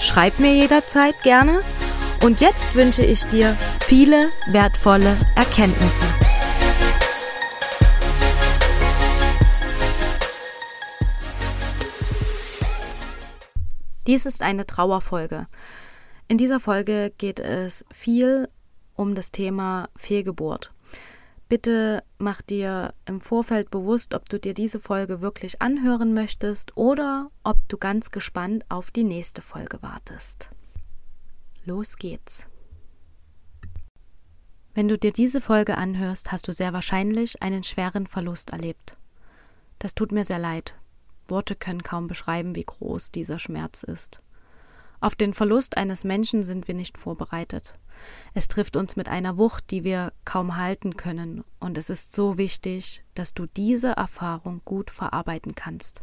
Schreib mir jederzeit gerne. Und jetzt wünsche ich dir viele wertvolle Erkenntnisse. Dies ist eine Trauerfolge. In dieser Folge geht es viel um das Thema Fehlgeburt. Bitte mach dir im Vorfeld bewusst, ob du dir diese Folge wirklich anhören möchtest oder ob du ganz gespannt auf die nächste Folge wartest. Los geht's. Wenn du dir diese Folge anhörst, hast du sehr wahrscheinlich einen schweren Verlust erlebt. Das tut mir sehr leid. Worte können kaum beschreiben, wie groß dieser Schmerz ist. Auf den Verlust eines Menschen sind wir nicht vorbereitet. Es trifft uns mit einer Wucht, die wir kaum halten können, und es ist so wichtig, dass du diese Erfahrung gut verarbeiten kannst.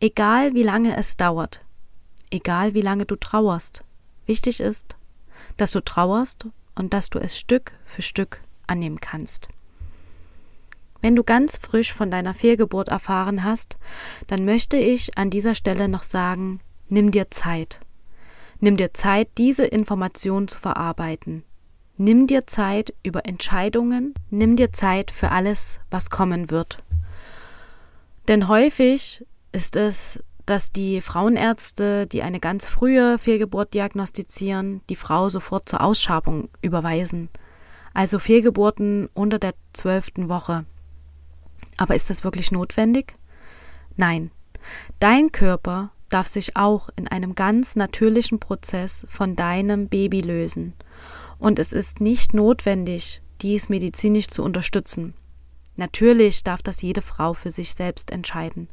Egal wie lange es dauert, egal wie lange du trauerst, wichtig ist, dass du trauerst und dass du es Stück für Stück annehmen kannst. Wenn du ganz frisch von deiner Fehlgeburt erfahren hast, dann möchte ich an dieser Stelle noch sagen, nimm dir Zeit. Nimm dir Zeit, diese Information zu verarbeiten. Nimm dir Zeit über Entscheidungen, nimm dir Zeit für alles, was kommen wird. Denn häufig ist es, dass die Frauenärzte, die eine ganz frühe Fehlgeburt diagnostizieren, die Frau sofort zur Ausschabung überweisen. Also Fehlgeburten unter der zwölften Woche. Aber ist das wirklich notwendig? Nein. Dein Körper darf sich auch in einem ganz natürlichen Prozess von deinem Baby lösen. Und es ist nicht notwendig, dies medizinisch zu unterstützen. Natürlich darf das jede Frau für sich selbst entscheiden,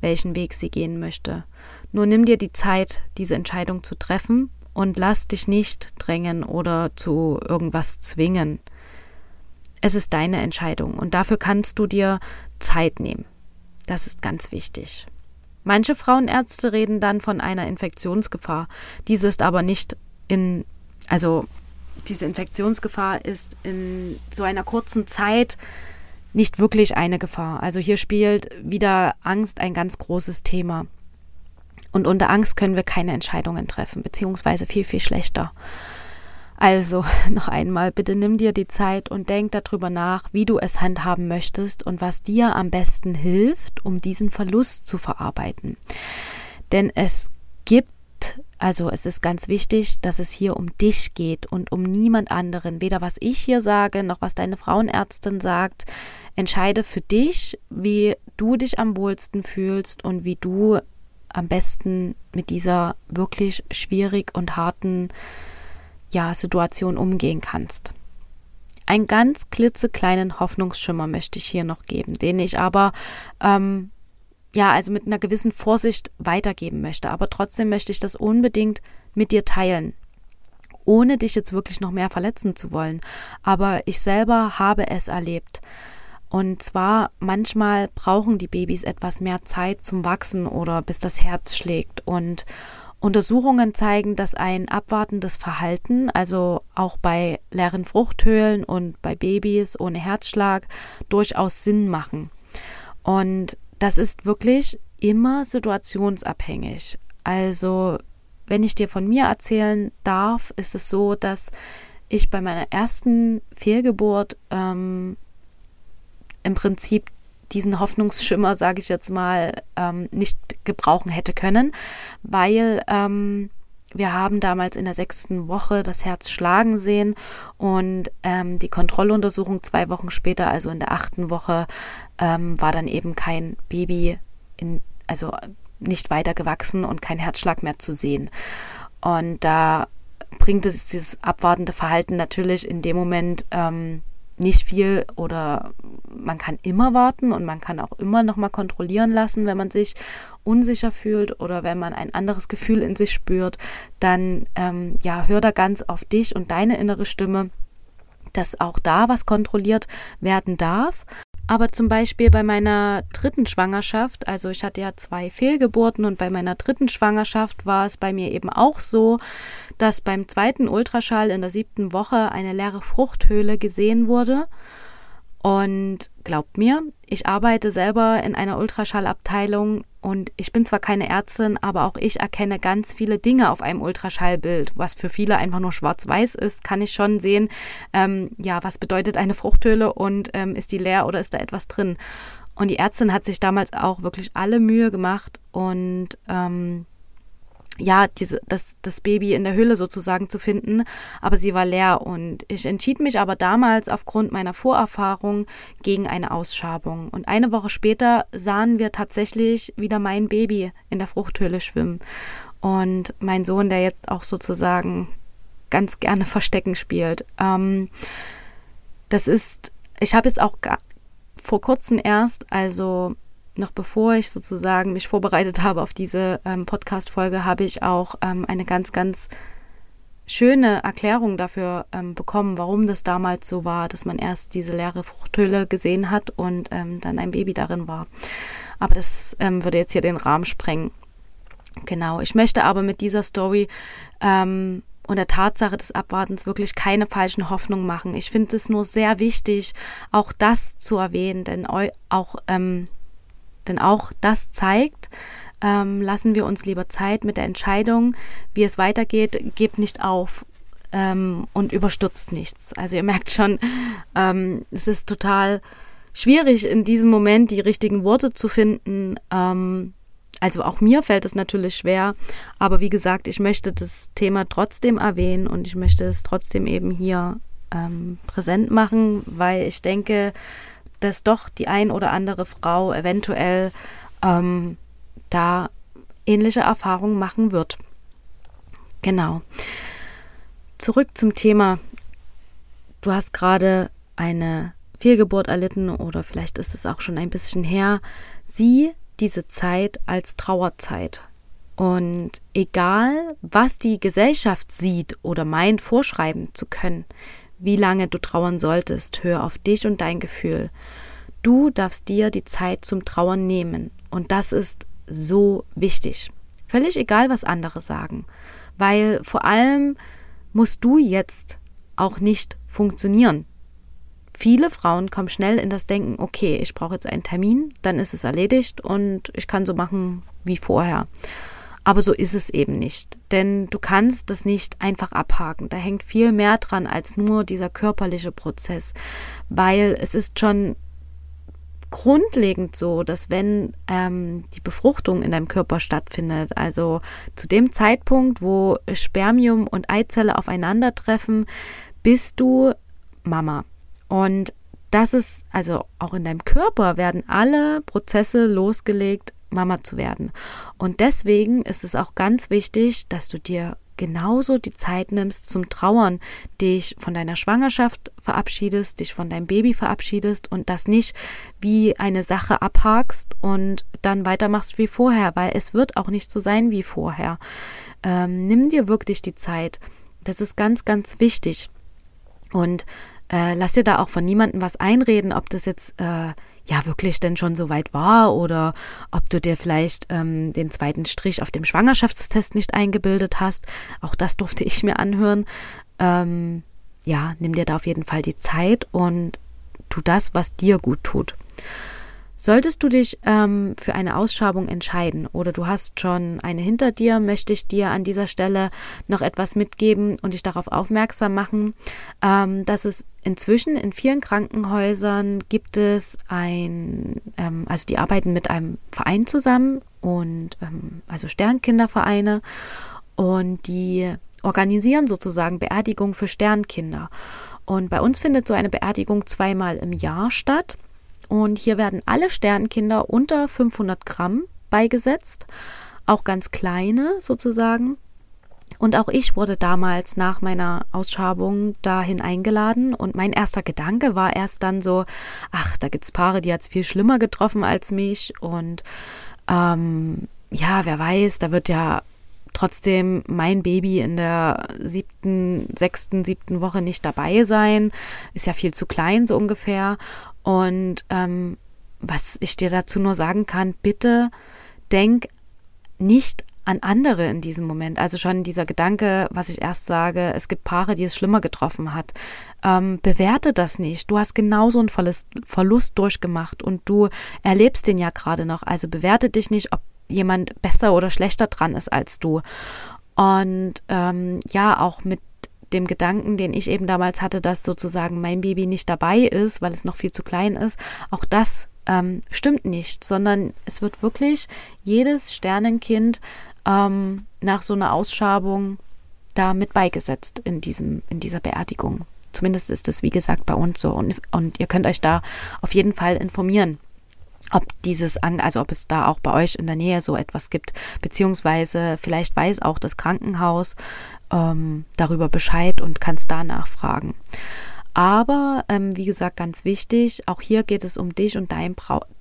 welchen Weg sie gehen möchte. Nur nimm dir die Zeit, diese Entscheidung zu treffen und lass dich nicht drängen oder zu irgendwas zwingen. Es ist deine Entscheidung und dafür kannst du dir Zeit nehmen. Das ist ganz wichtig. Manche Frauenärzte reden dann von einer Infektionsgefahr. Diese ist aber nicht in, also diese Infektionsgefahr ist in so einer kurzen Zeit nicht wirklich eine Gefahr. Also hier spielt wieder Angst ein ganz großes Thema. Und unter Angst können wir keine Entscheidungen treffen, beziehungsweise viel, viel schlechter. Also noch einmal, bitte nimm dir die Zeit und denk darüber nach, wie du es handhaben möchtest und was dir am besten hilft, um diesen Verlust zu verarbeiten. Denn es gibt also es ist ganz wichtig, dass es hier um dich geht und um niemand anderen. Weder was ich hier sage, noch was deine Frauenärztin sagt. Entscheide für dich, wie du dich am wohlsten fühlst und wie du am besten mit dieser wirklich schwierig und harten ja, Situation umgehen kannst. Einen ganz klitzekleinen Hoffnungsschimmer möchte ich hier noch geben, den ich aber ähm, ja, also mit einer gewissen Vorsicht weitergeben möchte. Aber trotzdem möchte ich das unbedingt mit dir teilen, ohne dich jetzt wirklich noch mehr verletzen zu wollen. Aber ich selber habe es erlebt. Und zwar manchmal brauchen die Babys etwas mehr Zeit zum Wachsen oder bis das Herz schlägt. Und Untersuchungen zeigen, dass ein abwartendes Verhalten, also auch bei leeren Fruchthöhlen und bei Babys ohne Herzschlag, durchaus Sinn machen. Und das ist wirklich immer situationsabhängig. Also, wenn ich dir von mir erzählen darf, ist es so, dass ich bei meiner ersten Fehlgeburt ähm, im Prinzip diesen Hoffnungsschimmer, sage ich jetzt mal, ähm, nicht gebrauchen hätte können, weil ähm, wir haben damals in der sechsten Woche das Herz schlagen sehen und ähm, die Kontrolluntersuchung zwei Wochen später, also in der achten Woche, ähm, war dann eben kein Baby, in, also nicht weiter gewachsen und kein Herzschlag mehr zu sehen. Und da bringt es dieses abwartende Verhalten natürlich in dem Moment ähm, nicht viel oder man kann immer warten und man kann auch immer noch mal kontrollieren lassen, wenn man sich unsicher fühlt oder wenn man ein anderes Gefühl in sich spürt, dann ähm, ja, hör da ganz auf dich und deine innere Stimme, dass auch da was kontrolliert werden darf. Aber zum Beispiel bei meiner dritten Schwangerschaft, also ich hatte ja zwei Fehlgeburten und bei meiner dritten Schwangerschaft war es bei mir eben auch so, dass beim zweiten Ultraschall in der siebten Woche eine leere Fruchthöhle gesehen wurde. Und glaubt mir, ich arbeite selber in einer Ultraschallabteilung und ich bin zwar keine Ärztin, aber auch ich erkenne ganz viele Dinge auf einem Ultraschallbild. Was für viele einfach nur schwarz-weiß ist, kann ich schon sehen, ähm, ja, was bedeutet eine Fruchthöhle und ähm, ist die leer oder ist da etwas drin? Und die Ärztin hat sich damals auch wirklich alle Mühe gemacht und ähm, ja, diese, das, das Baby in der Höhle sozusagen zu finden, aber sie war leer und ich entschied mich aber damals aufgrund meiner Vorerfahrung gegen eine Ausschabung. Und eine Woche später sahen wir tatsächlich wieder mein Baby in der Fruchthöhle schwimmen. Und mein Sohn, der jetzt auch sozusagen ganz gerne Verstecken spielt. Ähm, das ist, ich habe jetzt auch vor kurzem erst, also noch bevor ich sozusagen mich vorbereitet habe auf diese ähm, Podcast-Folge, habe ich auch ähm, eine ganz, ganz schöne Erklärung dafür ähm, bekommen, warum das damals so war, dass man erst diese leere Fruchthülle gesehen hat und ähm, dann ein Baby darin war. Aber das ähm, würde jetzt hier den Rahmen sprengen. Genau, ich möchte aber mit dieser Story ähm, und der Tatsache des Abwartens wirklich keine falschen Hoffnungen machen. Ich finde es nur sehr wichtig, auch das zu erwähnen, denn auch ähm, denn auch das zeigt, ähm, lassen wir uns lieber Zeit mit der Entscheidung, wie es weitergeht, gebt nicht auf ähm, und überstürzt nichts. Also ihr merkt schon, ähm, es ist total schwierig in diesem Moment die richtigen Worte zu finden. Ähm, also auch mir fällt es natürlich schwer, aber wie gesagt, ich möchte das Thema trotzdem erwähnen und ich möchte es trotzdem eben hier ähm, präsent machen, weil ich denke, dass doch die ein oder andere Frau eventuell ähm, da ähnliche Erfahrungen machen wird. Genau. Zurück zum Thema. Du hast gerade eine Fehlgeburt erlitten oder vielleicht ist es auch schon ein bisschen her. Sieh diese Zeit als Trauerzeit. Und egal, was die Gesellschaft sieht oder meint, vorschreiben zu können, wie lange du trauern solltest. Hör auf dich und dein Gefühl. Du darfst dir die Zeit zum Trauern nehmen. Und das ist so wichtig. Völlig egal, was andere sagen. Weil vor allem musst du jetzt auch nicht funktionieren. Viele Frauen kommen schnell in das Denken, okay, ich brauche jetzt einen Termin, dann ist es erledigt und ich kann so machen wie vorher. Aber so ist es eben nicht. Denn du kannst das nicht einfach abhaken. Da hängt viel mehr dran als nur dieser körperliche Prozess. Weil es ist schon grundlegend so, dass wenn ähm, die Befruchtung in deinem Körper stattfindet, also zu dem Zeitpunkt, wo Spermium und Eizelle aufeinandertreffen, bist du Mama. Und das ist, also auch in deinem Körper werden alle Prozesse losgelegt, Mama zu werden. Und deswegen ist es auch ganz wichtig, dass du dir genauso die Zeit nimmst zum Trauern, dich von deiner Schwangerschaft verabschiedest, dich von deinem Baby verabschiedest und das nicht wie eine Sache abhakst und dann weitermachst wie vorher, weil es wird auch nicht so sein wie vorher. Ähm, nimm dir wirklich die Zeit. Das ist ganz, ganz wichtig. Und äh, lass dir da auch von niemandem was einreden, ob das jetzt äh, ja wirklich denn schon so weit war oder ob du dir vielleicht ähm, den zweiten Strich auf dem Schwangerschaftstest nicht eingebildet hast. Auch das durfte ich mir anhören. Ähm, ja, nimm dir da auf jeden Fall die Zeit und tu das, was dir gut tut. Solltest du dich ähm, für eine Ausschabung entscheiden oder du hast schon eine hinter dir, möchte ich dir an dieser Stelle noch etwas mitgeben und dich darauf aufmerksam machen, ähm, dass es inzwischen in vielen Krankenhäusern gibt es ein, ähm, also die arbeiten mit einem Verein zusammen und ähm, also Sternkindervereine und die organisieren sozusagen Beerdigung für Sternkinder. Und bei uns findet so eine Beerdigung zweimal im Jahr statt. Und hier werden alle Sternkinder unter 500 Gramm beigesetzt, auch ganz kleine sozusagen. Und auch ich wurde damals nach meiner Ausschabung dahin eingeladen und mein erster Gedanke war erst dann so, ach, da gibt es Paare, die hat es viel schlimmer getroffen als mich und ähm, ja, wer weiß, da wird ja trotzdem mein Baby in der siebten, sechsten, siebten Woche nicht dabei sein. Ist ja viel zu klein, so ungefähr. Und ähm, was ich dir dazu nur sagen kann, bitte denk nicht an andere in diesem Moment. Also schon dieser Gedanke, was ich erst sage, es gibt Paare, die es schlimmer getroffen hat. Ähm, bewerte das nicht. Du hast genauso einen Verlust, Verlust durchgemacht und du erlebst den ja gerade noch. Also bewerte dich nicht, ob jemand besser oder schlechter dran ist als du. Und ähm, ja, auch mit dem Gedanken, den ich eben damals hatte, dass sozusagen mein Baby nicht dabei ist, weil es noch viel zu klein ist, auch das ähm, stimmt nicht, sondern es wird wirklich jedes Sternenkind ähm, nach so einer Ausschabung da mit beigesetzt in, diesem, in dieser Beerdigung. Zumindest ist es, wie gesagt, bei uns so. Und, und ihr könnt euch da auf jeden Fall informieren ob dieses, also ob es da auch bei euch in der Nähe so etwas gibt, beziehungsweise vielleicht weiß auch das Krankenhaus ähm, darüber Bescheid und kann es da nachfragen. Aber ähm, wie gesagt, ganz wichtig, auch hier geht es um dich und deinen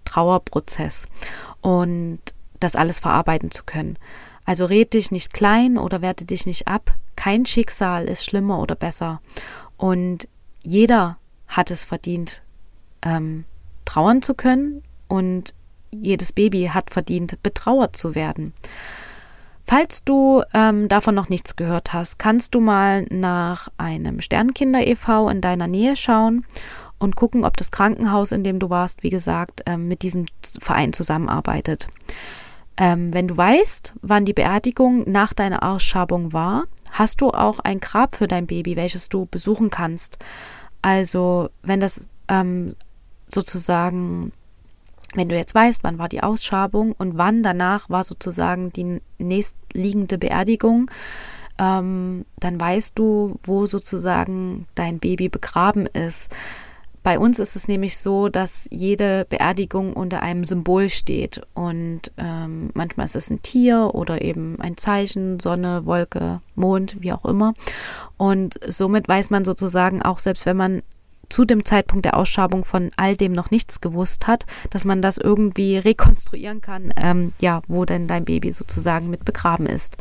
Trauerprozess und das alles verarbeiten zu können. Also red dich nicht klein oder werte dich nicht ab. Kein Schicksal ist schlimmer oder besser. Und jeder hat es verdient, ähm, trauern zu können und jedes Baby hat verdient, betrauert zu werden. Falls du ähm, davon noch nichts gehört hast, kannst du mal nach einem Sternkinder e.V. in deiner Nähe schauen und gucken, ob das Krankenhaus, in dem du warst, wie gesagt, ähm, mit diesem Verein zusammenarbeitet. Ähm, wenn du weißt, wann die Beerdigung nach deiner Ausschabung war, hast du auch ein Grab für dein Baby, welches du besuchen kannst. Also, wenn das ähm, sozusagen wenn du jetzt weißt, wann war die Ausschabung und wann danach war sozusagen die nächstliegende Beerdigung, ähm, dann weißt du, wo sozusagen dein Baby begraben ist. Bei uns ist es nämlich so, dass jede Beerdigung unter einem Symbol steht und ähm, manchmal ist es ein Tier oder eben ein Zeichen, Sonne, Wolke, Mond, wie auch immer. Und somit weiß man sozusagen auch, selbst wenn man zu dem Zeitpunkt der Ausschabung von all dem noch nichts gewusst hat, dass man das irgendwie rekonstruieren kann, ähm, ja, wo denn dein Baby sozusagen mit begraben ist.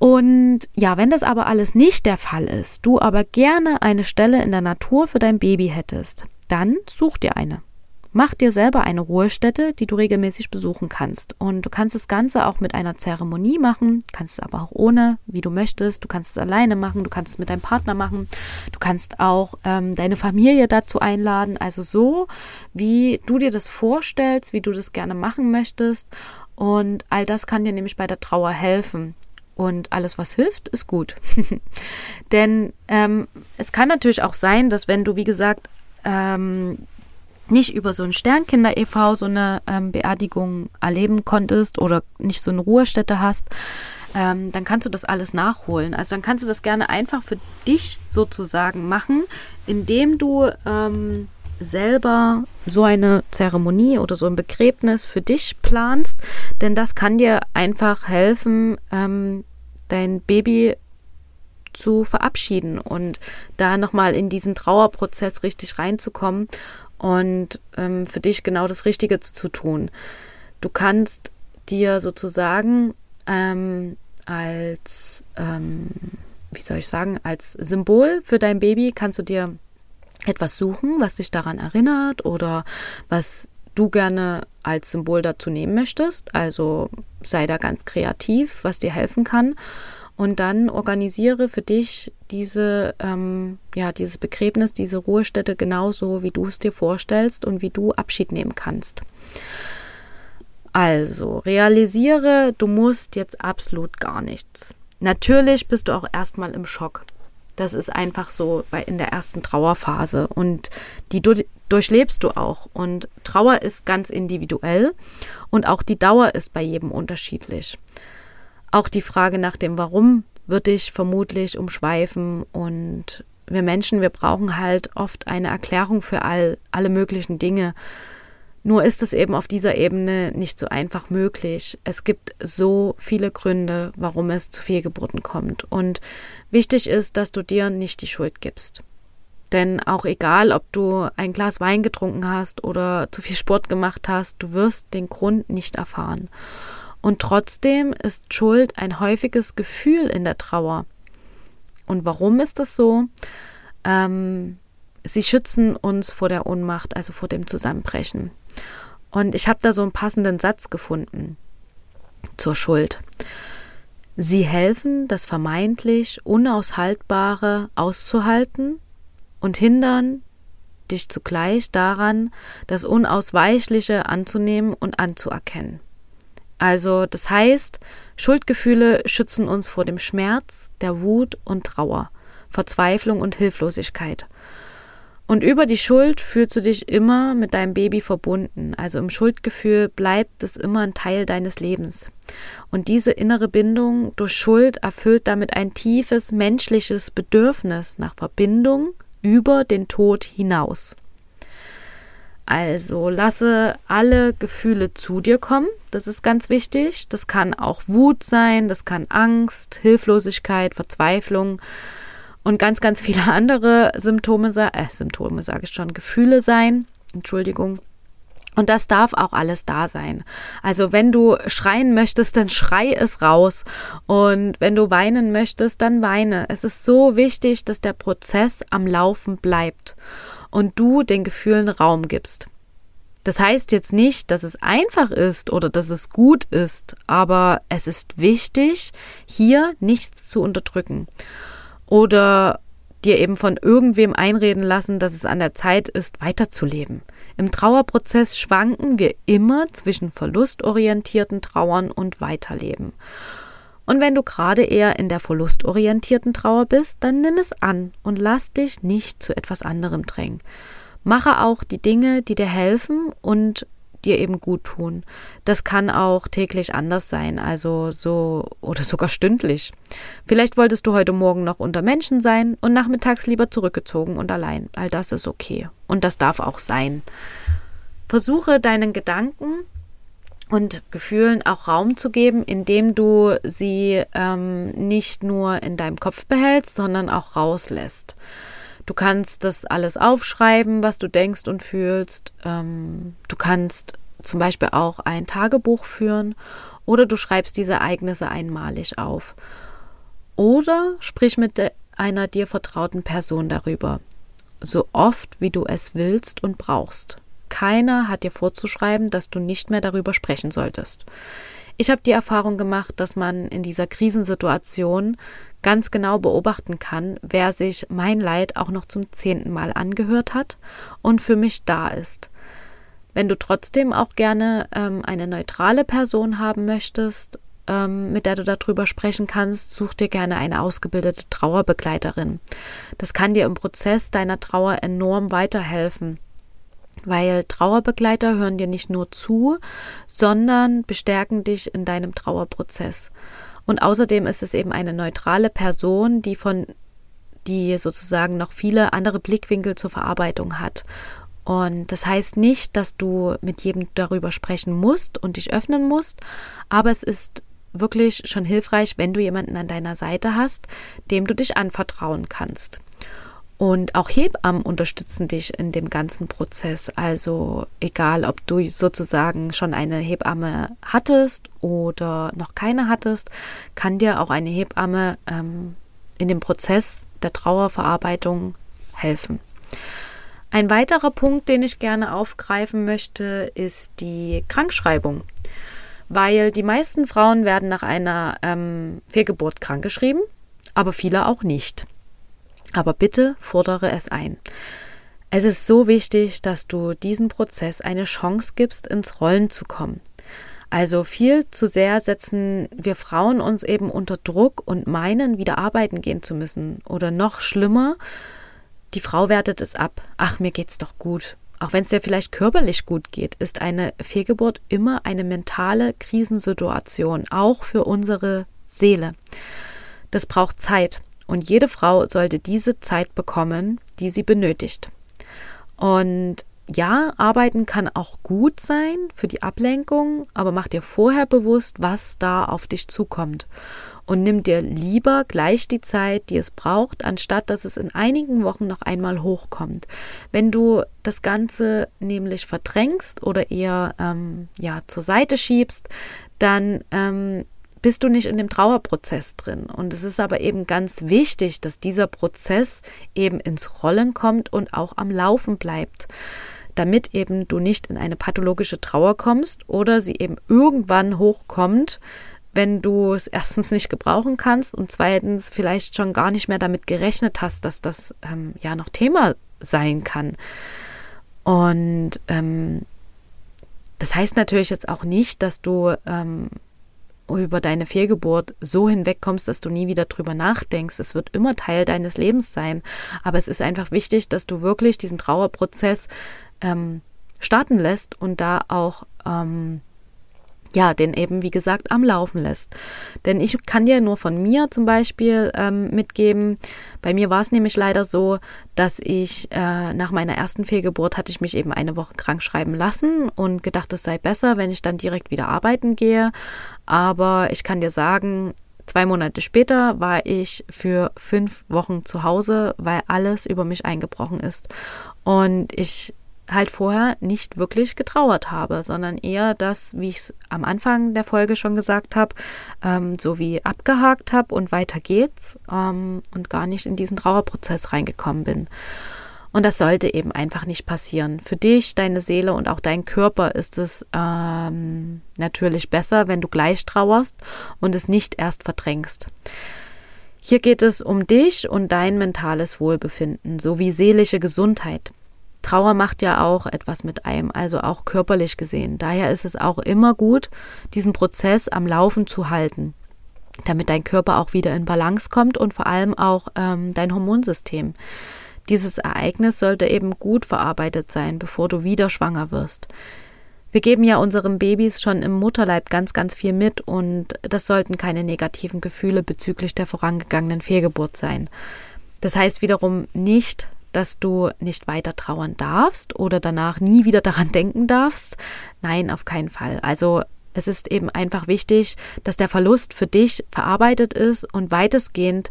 Und ja, wenn das aber alles nicht der Fall ist, du aber gerne eine Stelle in der Natur für dein Baby hättest, dann such dir eine. Mach dir selber eine Ruhestätte, die du regelmäßig besuchen kannst. Und du kannst das Ganze auch mit einer Zeremonie machen, kannst es aber auch ohne, wie du möchtest. Du kannst es alleine machen, du kannst es mit deinem Partner machen. Du kannst auch ähm, deine Familie dazu einladen. Also so, wie du dir das vorstellst, wie du das gerne machen möchtest. Und all das kann dir nämlich bei der Trauer helfen. Und alles, was hilft, ist gut. Denn ähm, es kann natürlich auch sein, dass wenn du, wie gesagt, ähm, nicht über so ein Sternkinder e.V. so eine ähm, Beerdigung erleben konntest oder nicht so eine Ruhestätte hast, ähm, dann kannst du das alles nachholen. Also dann kannst du das gerne einfach für dich sozusagen machen, indem du ähm, selber so eine Zeremonie oder so ein Begräbnis für dich planst, denn das kann dir einfach helfen, ähm, dein Baby zu verabschieden und da nochmal in diesen Trauerprozess richtig reinzukommen und ähm, für dich genau das Richtige zu tun. Du kannst dir sozusagen ähm, als, ähm, wie soll ich sagen, als Symbol für dein Baby kannst du dir etwas suchen, was dich daran erinnert oder was du gerne als Symbol dazu nehmen möchtest. Also sei da ganz kreativ, was dir helfen kann. Und dann organisiere für dich diese, ähm, ja, dieses Begräbnis, diese Ruhestätte genauso, wie du es dir vorstellst und wie du Abschied nehmen kannst. Also, realisiere, du musst jetzt absolut gar nichts. Natürlich bist du auch erstmal im Schock. Das ist einfach so bei, in der ersten Trauerphase und die durchlebst du auch. Und Trauer ist ganz individuell und auch die Dauer ist bei jedem unterschiedlich. Auch die Frage nach dem Warum wird dich vermutlich umschweifen und wir Menschen, wir brauchen halt oft eine Erklärung für all, alle möglichen Dinge. Nur ist es eben auf dieser Ebene nicht so einfach möglich. Es gibt so viele Gründe, warum es zu Fehlgeburten kommt. Und wichtig ist, dass du dir nicht die Schuld gibst. Denn auch egal, ob du ein Glas Wein getrunken hast oder zu viel Sport gemacht hast, du wirst den Grund nicht erfahren. Und trotzdem ist Schuld ein häufiges Gefühl in der Trauer. Und warum ist das so? Ähm, sie schützen uns vor der Ohnmacht, also vor dem Zusammenbrechen. Und ich habe da so einen passenden Satz gefunden zur Schuld. Sie helfen, das vermeintlich Unaushaltbare auszuhalten und hindern dich zugleich daran, das Unausweichliche anzunehmen und anzuerkennen. Also das heißt, Schuldgefühle schützen uns vor dem Schmerz, der Wut und Trauer, Verzweiflung und Hilflosigkeit. Und über die Schuld fühlst du dich immer mit deinem Baby verbunden. Also im Schuldgefühl bleibt es immer ein Teil deines Lebens. Und diese innere Bindung durch Schuld erfüllt damit ein tiefes menschliches Bedürfnis nach Verbindung über den Tod hinaus. Also lasse alle Gefühle zu dir kommen. Das ist ganz wichtig. Das kann auch Wut sein, das kann Angst, Hilflosigkeit, Verzweiflung und ganz, ganz viele andere Symptome, äh, Symptome sage ich schon, Gefühle sein. Entschuldigung. Und das darf auch alles da sein. Also wenn du schreien möchtest, dann schrei es raus. Und wenn du weinen möchtest, dann weine. Es ist so wichtig, dass der Prozess am Laufen bleibt und du den Gefühlen Raum gibst. Das heißt jetzt nicht, dass es einfach ist oder dass es gut ist, aber es ist wichtig, hier nichts zu unterdrücken oder dir eben von irgendwem einreden lassen, dass es an der Zeit ist, weiterzuleben. Im Trauerprozess schwanken wir immer zwischen verlustorientierten Trauern und Weiterleben. Und wenn du gerade eher in der verlustorientierten Trauer bist, dann nimm es an und lass dich nicht zu etwas anderem drängen. Mache auch die Dinge, die dir helfen und dir eben gut tun. Das kann auch täglich anders sein, also so oder sogar stündlich. Vielleicht wolltest du heute Morgen noch unter Menschen sein und nachmittags lieber zurückgezogen und allein. All das ist okay und das darf auch sein. Versuche deinen Gedanken und Gefühlen auch Raum zu geben, indem du sie ähm, nicht nur in deinem Kopf behältst, sondern auch rauslässt. Du kannst das alles aufschreiben, was du denkst und fühlst. Ähm, du kannst zum Beispiel auch ein Tagebuch führen oder du schreibst diese Ereignisse einmalig auf. Oder sprich mit einer dir vertrauten Person darüber, so oft wie du es willst und brauchst. Keiner hat dir vorzuschreiben, dass du nicht mehr darüber sprechen solltest. Ich habe die Erfahrung gemacht, dass man in dieser Krisensituation ganz genau beobachten kann, wer sich mein Leid auch noch zum zehnten Mal angehört hat und für mich da ist. Wenn du trotzdem auch gerne ähm, eine neutrale Person haben möchtest, ähm, mit der du darüber sprechen kannst, such dir gerne eine ausgebildete Trauerbegleiterin. Das kann dir im Prozess deiner Trauer enorm weiterhelfen weil Trauerbegleiter hören dir nicht nur zu, sondern bestärken dich in deinem Trauerprozess. Und außerdem ist es eben eine neutrale Person, die von die sozusagen noch viele andere Blickwinkel zur Verarbeitung hat. Und das heißt nicht, dass du mit jedem darüber sprechen musst und dich öffnen musst, aber es ist wirklich schon hilfreich, wenn du jemanden an deiner Seite hast, dem du dich anvertrauen kannst. Und auch Hebammen unterstützen dich in dem ganzen Prozess. Also egal, ob du sozusagen schon eine Hebamme hattest oder noch keine hattest, kann dir auch eine Hebamme ähm, in dem Prozess der Trauerverarbeitung helfen. Ein weiterer Punkt, den ich gerne aufgreifen möchte, ist die Krankschreibung. Weil die meisten Frauen werden nach einer ähm, Fehlgeburt krankgeschrieben, aber viele auch nicht. Aber bitte fordere es ein. Es ist so wichtig, dass du diesem Prozess eine Chance gibst, ins Rollen zu kommen. Also viel zu sehr setzen wir Frauen uns eben unter Druck und meinen, wieder arbeiten gehen zu müssen. Oder noch schlimmer, die Frau wertet es ab. Ach, mir geht's doch gut. Auch wenn es dir vielleicht körperlich gut geht, ist eine Fehlgeburt immer eine mentale Krisensituation, auch für unsere Seele. Das braucht Zeit. Und jede Frau sollte diese Zeit bekommen, die sie benötigt. Und ja, arbeiten kann auch gut sein für die Ablenkung, aber mach dir vorher bewusst, was da auf dich zukommt. Und nimm dir lieber gleich die Zeit, die es braucht, anstatt dass es in einigen Wochen noch einmal hochkommt. Wenn du das Ganze nämlich verdrängst oder eher ähm, ja, zur Seite schiebst, dann ähm, bist du nicht in dem Trauerprozess drin. Und es ist aber eben ganz wichtig, dass dieser Prozess eben ins Rollen kommt und auch am Laufen bleibt, damit eben du nicht in eine pathologische Trauer kommst oder sie eben irgendwann hochkommt, wenn du es erstens nicht gebrauchen kannst und zweitens vielleicht schon gar nicht mehr damit gerechnet hast, dass das ähm, ja noch Thema sein kann. Und ähm, das heißt natürlich jetzt auch nicht, dass du ähm, über deine Fehlgeburt so hinwegkommst, dass du nie wieder drüber nachdenkst. Es wird immer Teil deines Lebens sein. Aber es ist einfach wichtig, dass du wirklich diesen Trauerprozess ähm, starten lässt und da auch ähm, ja, den eben, wie gesagt, am Laufen lässt. Denn ich kann dir nur von mir zum Beispiel ähm, mitgeben, bei mir war es nämlich leider so, dass ich äh, nach meiner ersten Fehlgeburt hatte ich mich eben eine Woche krank schreiben lassen und gedacht, es sei besser, wenn ich dann direkt wieder arbeiten gehe. Aber ich kann dir sagen, Zwei Monate später war ich für fünf Wochen zu Hause, weil alles über mich eingebrochen ist. Und ich halt vorher nicht wirklich getrauert habe, sondern eher das, wie ich es am Anfang der Folge schon gesagt habe, ähm, so wie abgehakt habe und weiter geht's ähm, und gar nicht in diesen Trauerprozess reingekommen bin. Und das sollte eben einfach nicht passieren. Für dich, deine Seele und auch dein Körper ist es ähm, natürlich besser, wenn du gleich trauerst und es nicht erst verdrängst. Hier geht es um dich und dein mentales Wohlbefinden sowie seelische Gesundheit. Trauer macht ja auch etwas mit einem, also auch körperlich gesehen. Daher ist es auch immer gut, diesen Prozess am Laufen zu halten, damit dein Körper auch wieder in Balance kommt und vor allem auch ähm, dein Hormonsystem. Dieses Ereignis sollte eben gut verarbeitet sein, bevor du wieder schwanger wirst. Wir geben ja unseren Babys schon im Mutterleib ganz, ganz viel mit und das sollten keine negativen Gefühle bezüglich der vorangegangenen Fehlgeburt sein. Das heißt wiederum nicht, dass du nicht weiter trauern darfst oder danach nie wieder daran denken darfst. Nein, auf keinen Fall. Also es ist eben einfach wichtig, dass der Verlust für dich verarbeitet ist und weitestgehend,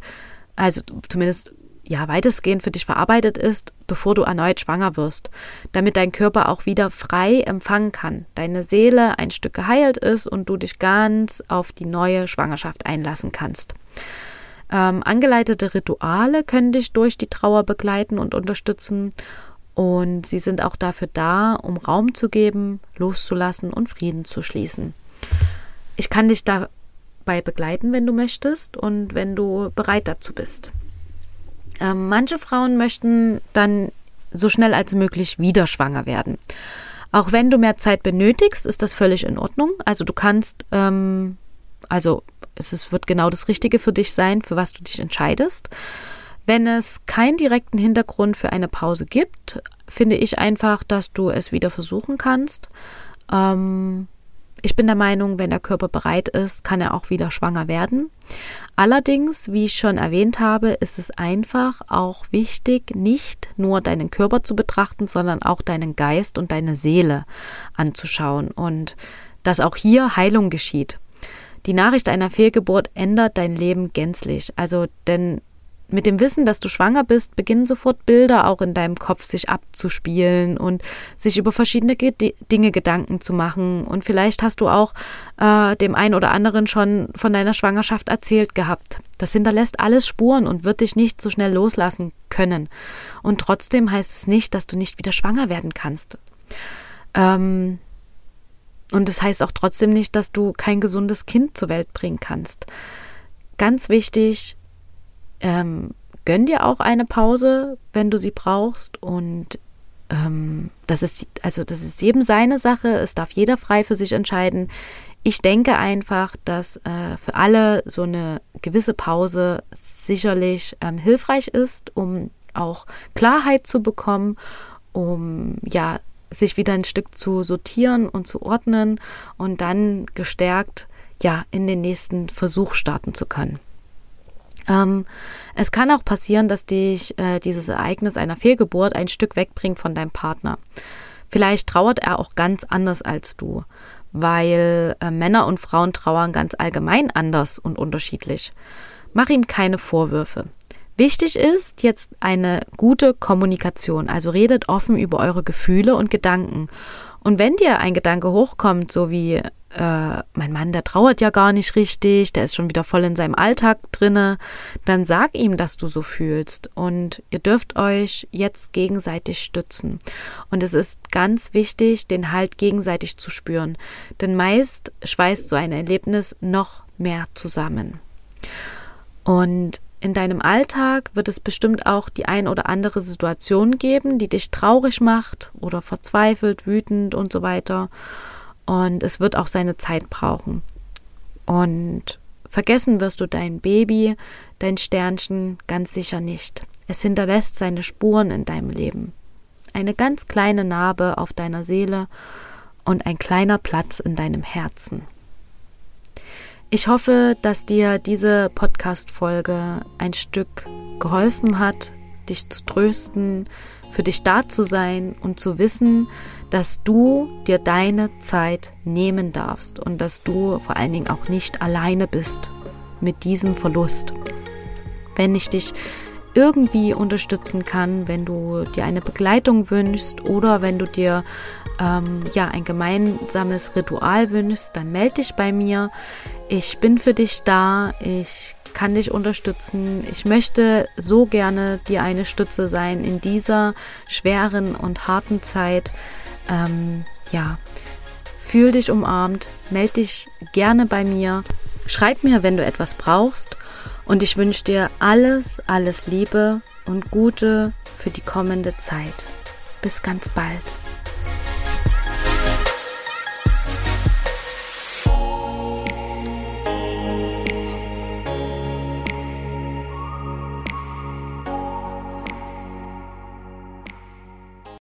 also zumindest ja, weitestgehend für dich verarbeitet ist, bevor du erneut schwanger wirst, damit dein Körper auch wieder frei empfangen kann, deine Seele ein Stück geheilt ist und du dich ganz auf die neue Schwangerschaft einlassen kannst. Ähm, angeleitete Rituale können dich durch die Trauer begleiten und unterstützen. Und sie sind auch dafür da, um Raum zu geben, loszulassen und Frieden zu schließen. Ich kann dich dabei begleiten, wenn du möchtest und wenn du bereit dazu bist. Ähm, manche Frauen möchten dann so schnell als möglich wieder schwanger werden. Auch wenn du mehr Zeit benötigst, ist das völlig in Ordnung. Also du kannst ähm, also es ist, wird genau das Richtige für dich sein, für was du dich entscheidest. Wenn es keinen direkten Hintergrund für eine Pause gibt, finde ich einfach, dass du es wieder versuchen kannst. Ähm, ich bin der Meinung, wenn der Körper bereit ist, kann er auch wieder schwanger werden. Allerdings, wie ich schon erwähnt habe, ist es einfach auch wichtig, nicht nur deinen Körper zu betrachten, sondern auch deinen Geist und deine Seele anzuschauen und dass auch hier Heilung geschieht. Die Nachricht einer Fehlgeburt ändert dein Leben gänzlich. Also, denn mit dem Wissen, dass du schwanger bist, beginnen sofort Bilder auch in deinem Kopf sich abzuspielen und sich über verschiedene Dinge Gedanken zu machen. Und vielleicht hast du auch äh, dem einen oder anderen schon von deiner Schwangerschaft erzählt gehabt. Das hinterlässt alles Spuren und wird dich nicht so schnell loslassen können. Und trotzdem heißt es nicht, dass du nicht wieder schwanger werden kannst. Ähm, und das heißt auch trotzdem nicht, dass du kein gesundes Kind zur Welt bringen kannst. Ganz wichtig, ähm, gönn dir auch eine Pause, wenn du sie brauchst. Und ähm, das ist, also das ist jedem seine Sache. Es darf jeder frei für sich entscheiden. Ich denke einfach, dass äh, für alle so eine gewisse Pause sicherlich ähm, hilfreich ist, um auch Klarheit zu bekommen, um ja sich wieder ein Stück zu sortieren und zu ordnen und dann gestärkt ja in den nächsten Versuch starten zu können. Ähm, es kann auch passieren, dass dich äh, dieses Ereignis einer Fehlgeburt ein Stück wegbringt von deinem Partner. Vielleicht trauert er auch ganz anders als du, weil äh, Männer und Frauen trauern ganz allgemein anders und unterschiedlich. Mach ihm keine Vorwürfe. Wichtig ist jetzt eine gute Kommunikation, also redet offen über eure Gefühle und Gedanken. Und wenn dir ein Gedanke hochkommt, so wie äh, mein Mann, der trauert ja gar nicht richtig, der ist schon wieder voll in seinem Alltag drinne, dann sag ihm, dass du so fühlst und ihr dürft euch jetzt gegenseitig stützen. Und es ist ganz wichtig, den Halt gegenseitig zu spüren, denn meist schweißt so ein Erlebnis noch mehr zusammen. Und in deinem Alltag wird es bestimmt auch die ein oder andere Situation geben, die dich traurig macht oder verzweifelt, wütend und so weiter. Und es wird auch seine Zeit brauchen. Und vergessen wirst du dein Baby, dein Sternchen ganz sicher nicht. Es hinterlässt seine Spuren in deinem Leben. Eine ganz kleine Narbe auf deiner Seele und ein kleiner Platz in deinem Herzen. Ich hoffe, dass dir diese Podcast-Folge ein Stück geholfen hat, dich zu trösten, für dich da zu sein und zu wissen, dass du dir deine Zeit nehmen darfst und dass du vor allen Dingen auch nicht alleine bist mit diesem Verlust. Wenn ich dich irgendwie unterstützen kann, wenn du dir eine Begleitung wünschst oder wenn du dir ähm, ja ein gemeinsames Ritual wünschst, dann melde dich bei mir. Ich bin für dich da. Ich kann dich unterstützen. Ich möchte so gerne dir eine Stütze sein in dieser schweren und harten Zeit. Ähm, ja, fühl dich umarmt, melde dich gerne bei mir. Schreib mir, wenn du etwas brauchst. Und ich wünsche dir alles, alles Liebe und Gute für die kommende Zeit. Bis ganz bald.